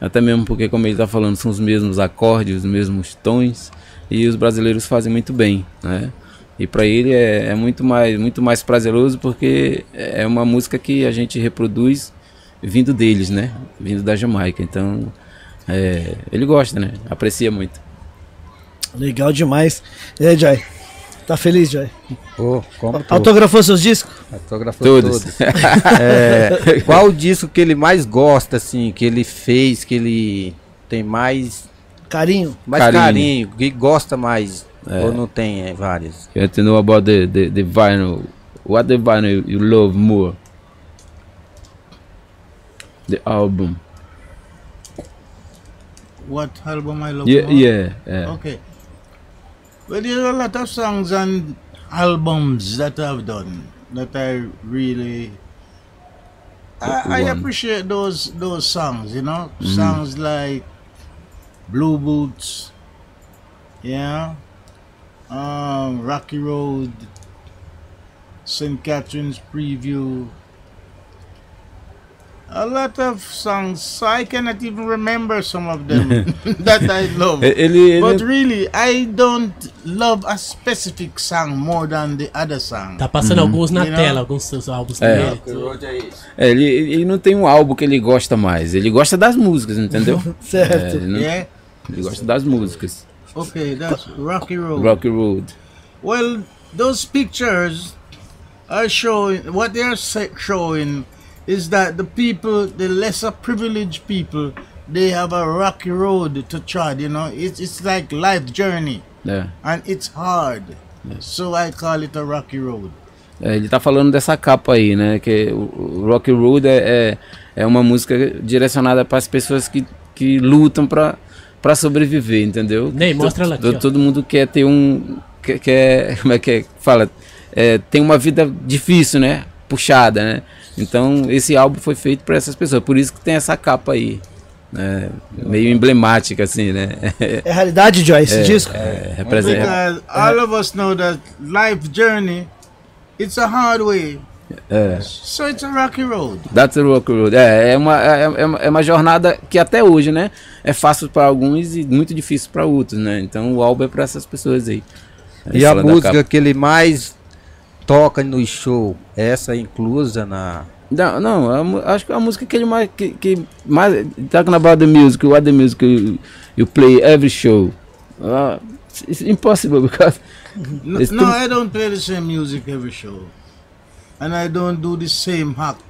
até mesmo porque como ele tá falando são os mesmos acordes, os mesmos tons e os brasileiros fazem muito bem, né? E para ele é, é muito mais muito mais prazeroso porque é uma música que a gente reproduz vindo deles, né? Vindo da Jamaica. Então, é, ele gosta, né? Aprecia muito. Legal demais. E aí, Joy? Tá feliz, Joy? Pô, como tô. Autografou seus discos? Autógrafo Todos. todos. É, qual o disco que ele mais gosta, assim, que ele fez, que ele tem mais, Carinho? mais Carinho. carinho, que gosta mais? Ou não tem é, vários? You have to know about the, the, the vinyl. What the vinyl you love more? The album. What album I love? Yeah, yeah, yeah. Okay. Well, there's a lot of songs and albums that I've done that I really. I, I appreciate those those songs, you know, songs like Blue Boots, yeah, um, Rocky Road, St. Catherine's Preview. A lot of songs, so I cannot even remember some of them that I love. E- Ele, But ele really, I don't love a specific song more than the other song. Tá passando alguns na You know? tela, alguns seus álbuns É. dele. é, ele, ele não tem um álbum que ele gosta mais. Ele gosta das músicas, entendeu? É, Certo. ele, não- Yeah? ele gosta das músicas. Okay, that's Rocky Road. Rocky Road. Well, those pictures are showing, what they are showing is that the people, the lesser privileged people, they have a rocky road to trod, you know. It's, it's like life journey É. and it's hard. So I call it a rocky road. É, ele tá falando dessa capa aí, né? Que o, o Rock Road é, é, é, uma música direcionada para as pessoas que, que lutam para para sobreviver, entendeu? Ney, mostra ela aqui. Todo, todo mundo quer ter um. Quer, quer, como é que é? Fala. É, tem uma vida difícil, né? Puxada, né? Então esse álbum foi feito para essas pessoas. Por isso que tem essa capa aí. Né? Meio emblemática, assim, né? É realidade, Joy, esse é, disco? É, representa. Because all of us know that life journey, it's a hard way. É. So it's a rocky road. That's a rocky road. É, é uma, é, é uma, é uma jornada que até hoje, né? É fácil para alguns e muito difícil para outros, né? Então o álbum é para essas pessoas aí. E a música que ele mais toca no show, essa é inclusa na. Não, não, acho que a música que ele mais. Que, que mais talking about the music, what the music you, you play every show. Uh, it's impossible because. No, no I don't play the same music every show. and I don't do the same act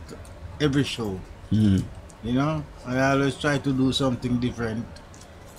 every show. Mm. You know, I always try to do something different.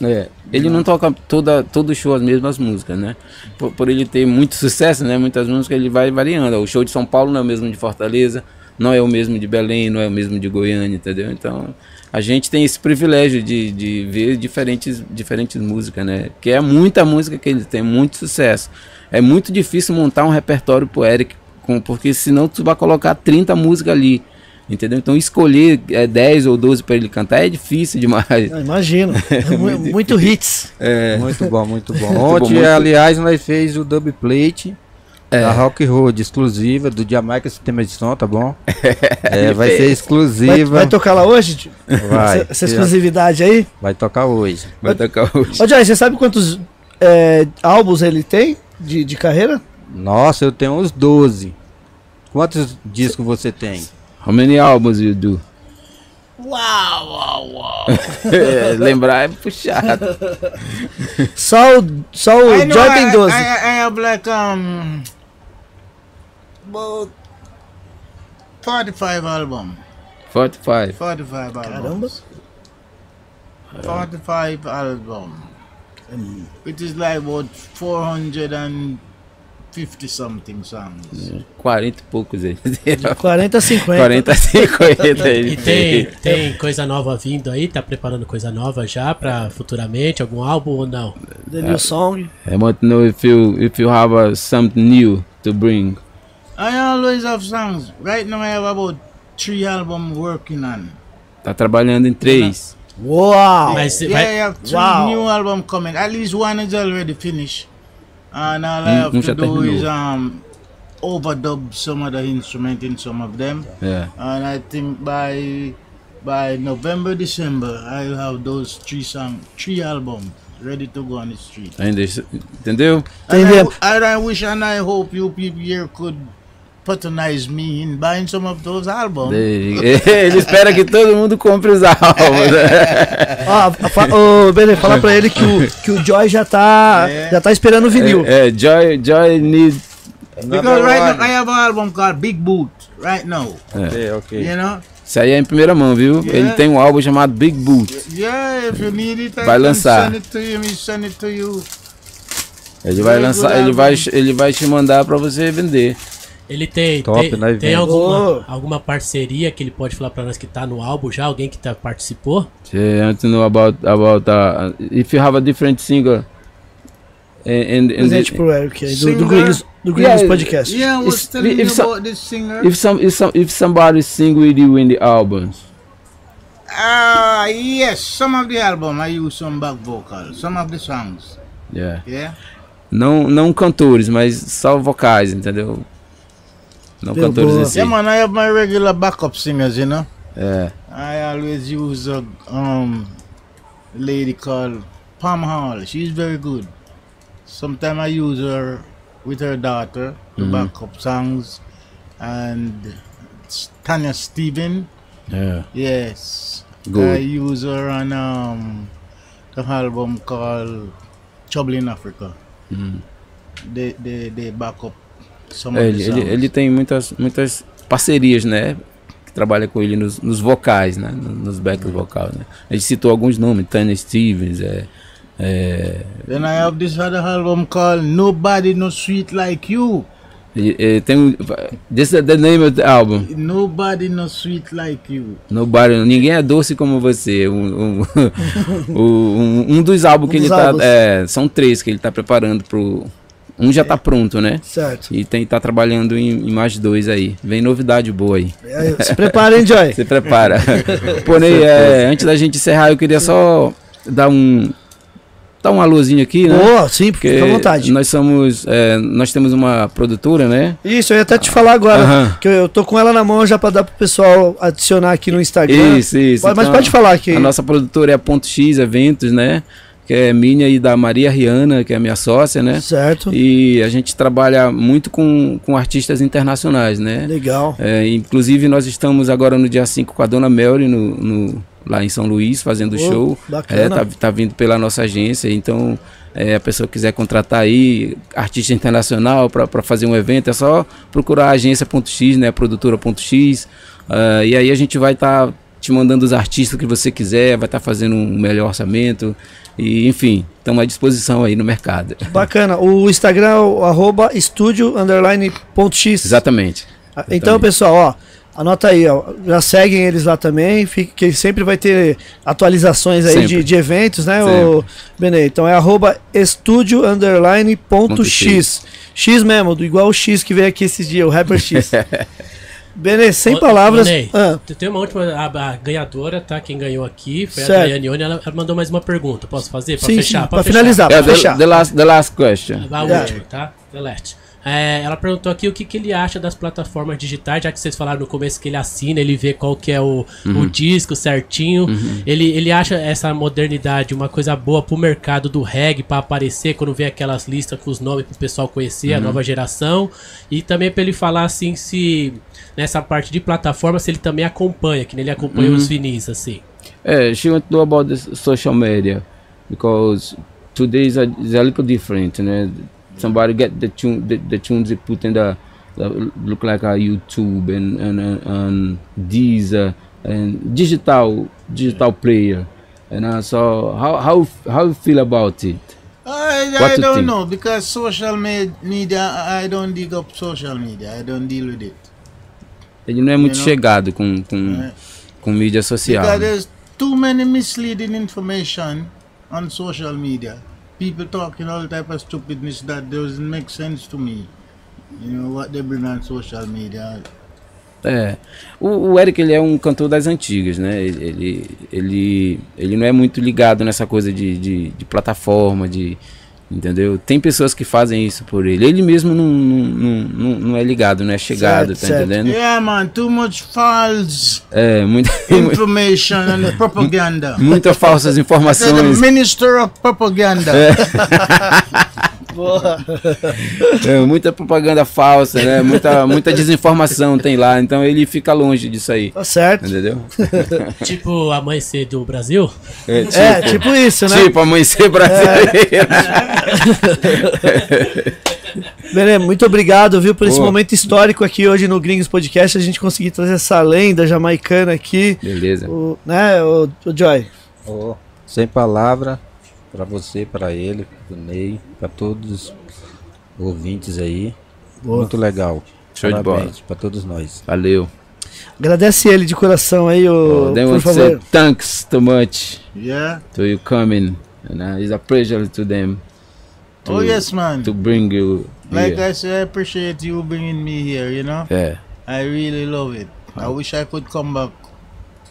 É, ele não toca toda, todo show as mesmas músicas, né? Por, por, ele ter muito sucesso, né? Muitas músicas ele vai variando. O show de São Paulo não é o mesmo de Fortaleza, não é o mesmo de Belém, não é o mesmo de Goiânia, entendeu? Então a gente tem esse privilégio de, de ver diferentes, diferentes músicas, né? Que é muita música que ele tem, muito sucesso. É muito difícil montar um repertório pro Eric porque senão tu vai colocar 30 músicas ali. Entendeu? Então escolher é, 10 ou 12 para ele cantar é difícil demais. imagino. É muito, muito hits. É. Muito bom, muito bom. Ontem, muito... aliás, nós fez o dub plate é. da Rock Road, exclusiva do Jamaica Sistema de Som, tá bom? É, vai ser exclusiva. Vai, vai, tocar lá hoje? Vai. Essa, essa exclusividade aí? Vai tocar hoje. Vai tocar hoje. Ô, Joy, você sabe quantos é, álbuns ele tem de, de carreira? Nossa, eu tenho uns 12. Quantos discos você tem? How many albums you do? Wow, wow, wow. é, lembrar é puxado. só o, só o Joy tem 12. I, I, I have like um about 45 albums. 45. 45 albums. Caramba. 45 albums. It is like about 400 and 50 something songs. 40 e poucos aí. De 40 a 50. 40 a 50 E tem, tem coisa nova vindo aí? Tá preparando coisa nova já pra futuramente? Algum álbum ou não? The new song? I want to know if you, if you have uh, something new to bring. I always have songs. Right now I have about three albums working on. Tá trabalhando em três. Uau! Mas yeah, vai... I have three wow. new albums coming. At least one is already finished. And all I have to do is um, overdub some of the instrument in some of them. Yeah. And I think by by November, December, I'll have those three song, three albums ready to go on the street. And Entendeu? And I, and I wish and I hope you people here could patronize me in buying some of those albums. Ele espera que todo mundo compre os álbuns. Ó, oh, Benê, fala pra ele que o, que o Joy já tá, é. já tá esperando o vinil. É, é Joy, Joy needs. Because right now I have an album called Big Boot, right now. É. Ok, You know? Isso aí é em primeira mão, viu? Yeah. Ele tem um álbum chamado Big Boot. Yeah, if you need it, I vai lançar. send it to you, send it to you. Ele vai lançar, ele vai, ele vai te mandar para você vender. Ele tem, Top, tem, né, tem alguma, alguma parceria que ele pode falar para nós que tá no álbum já? Alguém que tá, participou? Yeah, I want to know about, about uh, if you have a different singer. And, and, Presente pro Eric aí, do, do Gringos, do Gringos yeah, Podcast. Yeah, I was if, telling if you about this singer. If, some, if, some, if somebody sing with you in the albums. Uh, yes, some of the album I use some back vocals, some of the songs. Yeah. Yeah. Não, não cantores, mas só vocais, entendeu? Não Meu cantores boa. Yeah, man, I have my regular backup singers, you know. Yeah. I always use a um lady called Pam Hall. She's very good. Sometimes I use her with her daughter to mm -hmm. backup songs, and Tanya Steven. Yeah. Yes. Good. I use her on um the album called Trouble in Africa. Mm. They they they back up É, ele, ele, ele, tem muitas, muitas parcerias, né? Que trabalha com ele nos, nos vocais, né? Nos backs vocais, né? Ele citou alguns nomes, Tanya Stevens, é, é... Then I have this other album called Nobody No Sweet Like You. tem. This is the name of the album. Nobody no sweet like you. Nobody, ninguém é doce como você. Um, um, um, um dos álbuns que ele tá. É, são três que ele tá preparando pro. Um já tá pronto, né? Certo. E tem, tá trabalhando em, em mais dois aí. Vem novidade boa aí. É, se prepara, hein, Joy? se prepara. Porém, é, antes da gente encerrar, eu queria só dar um, dar um alôzinho aqui, né? Oh, sim, porque fica à vontade. Nós somos, é, nós temos uma produtora, né? Isso, eu ia até te falar agora, uh -huh. que eu tô com ela na mão já para dar pro pessoal adicionar aqui no Instagram. Isso, isso. Pode, então, mas pode falar aqui. A nossa produtora é a Ponto X Eventos, né? Que é minha e da Maria Riana, que é minha sócia, né? Certo. E a gente trabalha muito com, com artistas internacionais, né? Legal. É, inclusive, nós estamos agora no dia 5 com a Dona Melry no, no lá em São Luís, fazendo oh, show. Bacana. É, tá, tá vindo pela nossa agência, então é, a pessoa quiser contratar aí artista internacional para fazer um evento, é só procurar a agência.x, né, produtora.x, uh, e aí a gente vai estar tá te mandando os artistas que você quiser, vai estar tá fazendo um melhor orçamento, e enfim, estamos à disposição aí no mercado. Bacana, o Instagram é o arroba estúdio underline ponto X. Exatamente. Então, pessoal, ó, Anota aí, ó. Já seguem eles lá também, fica, que sempre vai ter atualizações aí de, de, eventos, né, o Benê? Então é arroba estúdio underline ponto X. X mesmo, do igual o X que veio aqui esses dias, o Rapper X. Benê, sem palavras. Benê, ah. Tem uma última, a, a, ganhadora, tá? Quem ganhou aqui foi certo. a Daiane Oni, ela, ela, mandou mais uma pergunta. Posso fazer? Pra sim, fechar? Sim, pra, pra finalizar, pra fechar. The, the, last, the last question. A, a última, tá? The last. É, ela perguntou aqui o que, que ele acha das plataformas digitais, já que vocês falaram no começo que ele assina, ele vê qual que é o, uhum. o disco certinho. Uhum. Ele, ele acha essa modernidade uma coisa boa pro mercado do reggae, para aparecer quando vê aquelas listas com os nomes pro pessoal conhecer, uhum. a nova geração. E também para ele falar assim se nessa parte de plataforma, se ele também acompanha, que ele acompanha os uhum. vinis, assim. É, she went to know about the social media because today is a, is a little different, né? Somebody get the tune the, the tunes they put in the, the look like a YouTube and and and Deezer and digital digital player. And uh, so how how how you feel about it? I, I don't think? know because social media I don't dig up social media. I don't deal with it. Ele não é muito you know? chegado com com, com mídia social. Because there's too many misleading information on social media. People talking all type of stupidness that doesn't make sense to me. You know what they bring on social media. É, o, o, Eric ele é um cantor das antigas, né? Ele, ele, ele não é muito ligado nessa coisa de, de, de plataforma, de, Entendeu? Tem pessoas que fazem isso por ele. Ele mesmo não, não, não, não é ligado, não é chegado, certo, tá certo. entendendo? Yeah, man, too much false é, muito, information and propaganda. Muitas falsas informações. Minister of Propaganda. É. É, muita propaganda falsa, né? Muita, muita desinformação tem lá, então ele fica longe disso aí. Tá certo. Entendeu? tipo amanhecer do Brasil? É, tipo, é, tipo isso, né? Tipo amanhecer brasileiro. É. muito obrigado, viu, por esse momento histórico aqui hoje no Gringos Podcast. A gente conseguiu trazer essa lenda jamaicana aqui. Beleza. O, né, o, o Joy? Oh, sem palavra para você, para ele, para o Ney, para todos os ouvintes aí. Boa. Muito legal. Show Parabéns de bola. para todos nós. Valeu. Agradece ele de coração aí, o, oh, por favor. Say thanks too much. Yeah. To you coming. And uh, it's a pleasure to them. To, oh yes, man. To bring you. Like here. I said, I appreciate you bringing me here. You know. Yeah. I really love it. I wish I could come back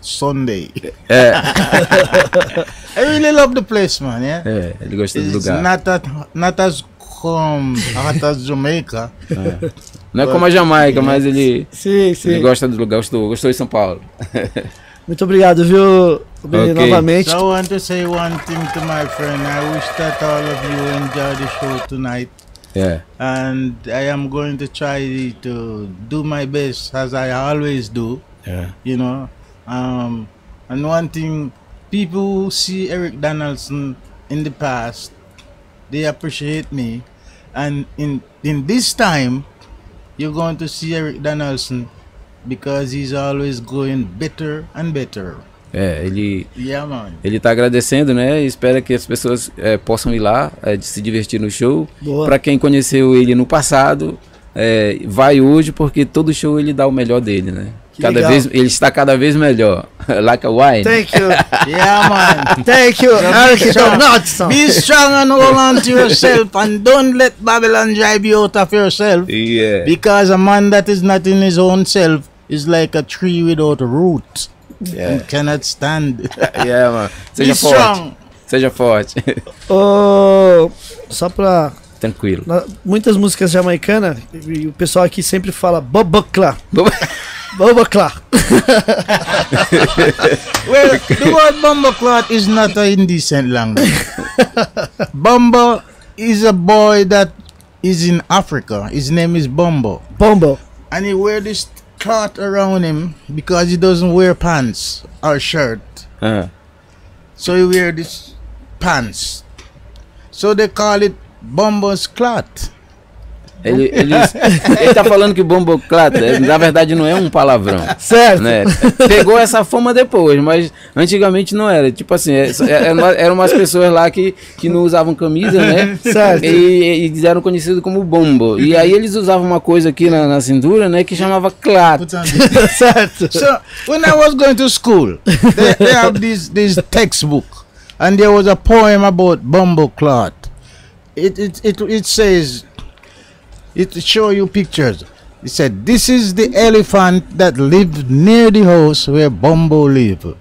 Sunday. É. I really love the place, man. Yeah. É, ele gosta do lugar. Not, that, not as como as Jamaica. É. Não é como a Jamaica, mas ele, sim, sim. ele gosta do lugar, gostou, gostou de São Paulo. Muito obrigado, viu, okay. novamente. So I want to say one thing to my friend. I wish that all of you enjoy the show tonight. Yeah. And I am going to try to do my best as I always do. Yeah. You know, Um, and one thing, people who see Eric Donaldson in the past, they appreciate me. And in in this time, you're going to see Eric Donaldson because he's always going better and better. É, ele, yeah, ele tá agradecendo, né? E espera que as pessoas é, possam ir lá, é, se divertir no show. Para quem conheceu ele no passado, é, vai hoje porque todo show ele dá o melhor dele, né? Que cada legal. vez ele está cada vez melhor. like a wine. Thank you. Yeah, man. Thank you. Eric Donaldson. Be strong and hold on to yourself and don't let Babylon drive you out of yourself. Yeah. Because a man that is not in his own self is like a tree without a root. Yeah. And cannot stand. yeah, mano. Be Seja forte. strong. Seja forte. Ô, só pra. Tranquilo. na- muitas músicas jamaicanas, e o pessoal aqui sempre fala Boboclá. Boboclá. Well, the word bumbo clot is not an indecent language. Bumbo is a boy that is in Africa. His name is Bumbo. Bombo. And he wear this cloth around him because he doesn't wear pants or shirt. Ah, So he wear this pants. So they call it Bumbo's cloth. ele, ele, ele tá falando que bomboclata, é, na verdade não é um palavrão. Certo. Né? Pegou essa fama depois, mas antigamente não era. Tipo assim, é- é- eram eram umas pessoas lá que, que não usavam camisa, né? Certo. E, e eram conhecidos como bombo. E aí eles usavam uma coisa aqui na, na cintura, né? Que chamava this. certo. so when I was going to school, they, they have this this textbook, and there was a poem about bumbo cloth. It it it, it says, it show you pictures. It said, "This is the elephant that lived near the house where Bumbo lived,"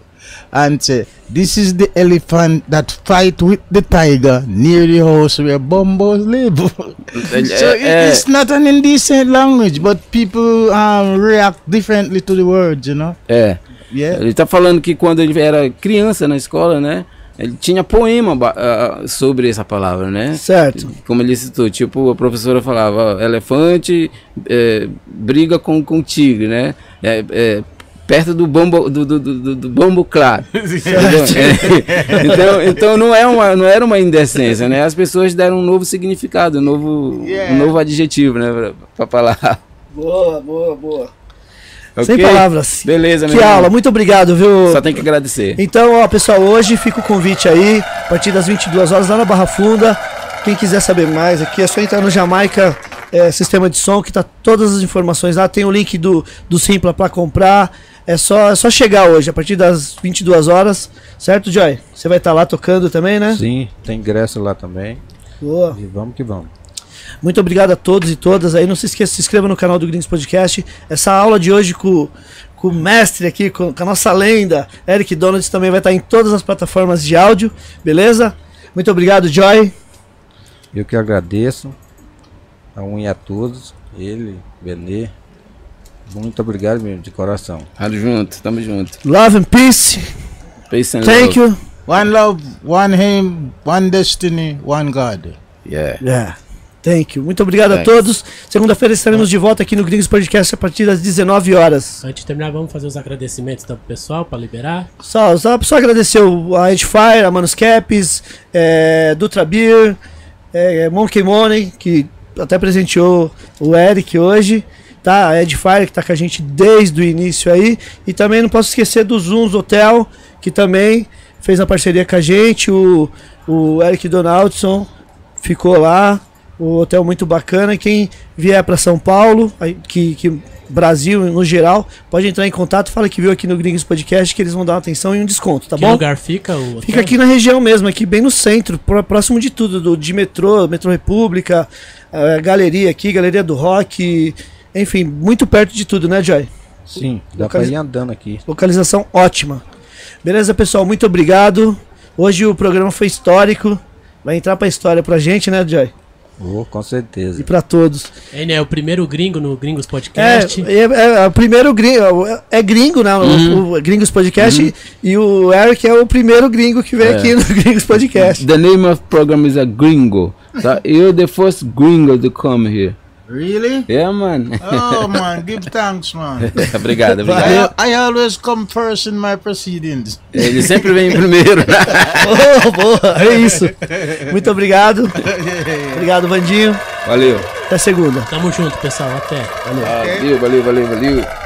and say, "This is the elephant that fight with the tiger near the house where Bumbo live." so eh, it, it's eh. not an indecent language, but people um, react differently to the words, you know. É. Yeah. Ele tá falando que quando ele era criança na escola, né? Ele tinha poema ah, sobre essa palavra, né? Certo. Como ele citou, tipo, a professora falava, elefante é, briga com, com tigre, né? É, é, perto do bombo, do, do, do, do bombo claro. É, então, então não, é uma, não era uma indecência, né? As pessoas deram um novo significado, um novo, Yeah. um novo adjetivo, né? Pra, pra falar. Boa, boa, boa. Ok? Sem palavras. Beleza, Que meu irmão. aula, muito obrigado, viu? Só tem que agradecer. Então, ó, pessoal, hoje fica o convite aí, a partir das 22 horas lá na Barra Funda. Quem quiser saber mais aqui, é só entrar no Jamaica é, Sistema de Som, que tá todas as informações lá. Tem o link do, do Simpla para comprar. É só, é só chegar hoje, a partir das 22 horas, certo, Joy? Você vai estar lá tocando também, né? Sim, tem ingresso lá também. Boa. E vamos que vamos. Muito obrigado a todos e todas aí. Não se esqueça, se inscreva no canal do Gringos Podcast. Essa aula de hoje com, com o mestre aqui, com, com a nossa lenda, Eric Donalds, também vai estar em todas as plataformas de áudio, beleza? Muito obrigado, Joy. Eu que agradeço a um e a todos, ele, Benê. Muito obrigado mesmo, de coração. Tamo junto, tamo junto. Love and peace. Peace and Thank love. you. One love, one aim, one destiny, one God. Yeah. Yeah. Thank you. Muito obrigado a Thanks. todos. Segunda-feira estaremos de volta aqui no Gringos Podcast a partir das 19 horas. Antes de terminar, vamos fazer os agradecimentos pro pessoal para liberar. Só, só, só agradecer a Edfire, a Manus Caps, é, Dutra Beer, é, Monkey Money, que até presenteou o Eric hoje, tá? A Edfire, que tá com a gente desde o início aí. E também não posso esquecer do Zooms Hotel, que também fez a parceria com a gente. O, o Eric Donaldson ficou lá. O hotel muito bacana. Quem vier para São Paulo, que, que Brasil no geral, pode entrar em contato, fala que viu aqui no Gringos Podcast que eles vão dar uma atenção e um desconto, tá que bom? lugar fica o Fica aqui na região mesmo, aqui bem no centro, pró- próximo de tudo, do, de metrô, metrô República, galeria aqui, galeria do rock, enfim, muito perto de tudo, né, Joy? Sim, dá Localiza- pra ir andando aqui. Localização ótima. Beleza, pessoal? Muito obrigado. Hoje o programa foi histórico. Vai entrar pra história pra gente, né, Joy? Oh, com E certeza. pra todos. É, né? O primeiro gringo no Gringos É, Podcast. é, é, o primeiro gringo. É gringo, né? O, o Gringos Podcast. E o Eric é o primeiro gringo que veio É. aqui no Gringos Podcast. The name of program is a gringo. So you're the first gringo to come here. Really? Yeah, man. Oh man, give thanks, man. obrigado, obrigado. I, I always come first in my proceedings. Ele sempre vem primeiro. Boa, boa, é isso. Muito obrigado. Obrigado, Vandinho. Valeu. Até segunda. Tamo junto, pessoal. Até. Valeu, valeu, valeu, valeu.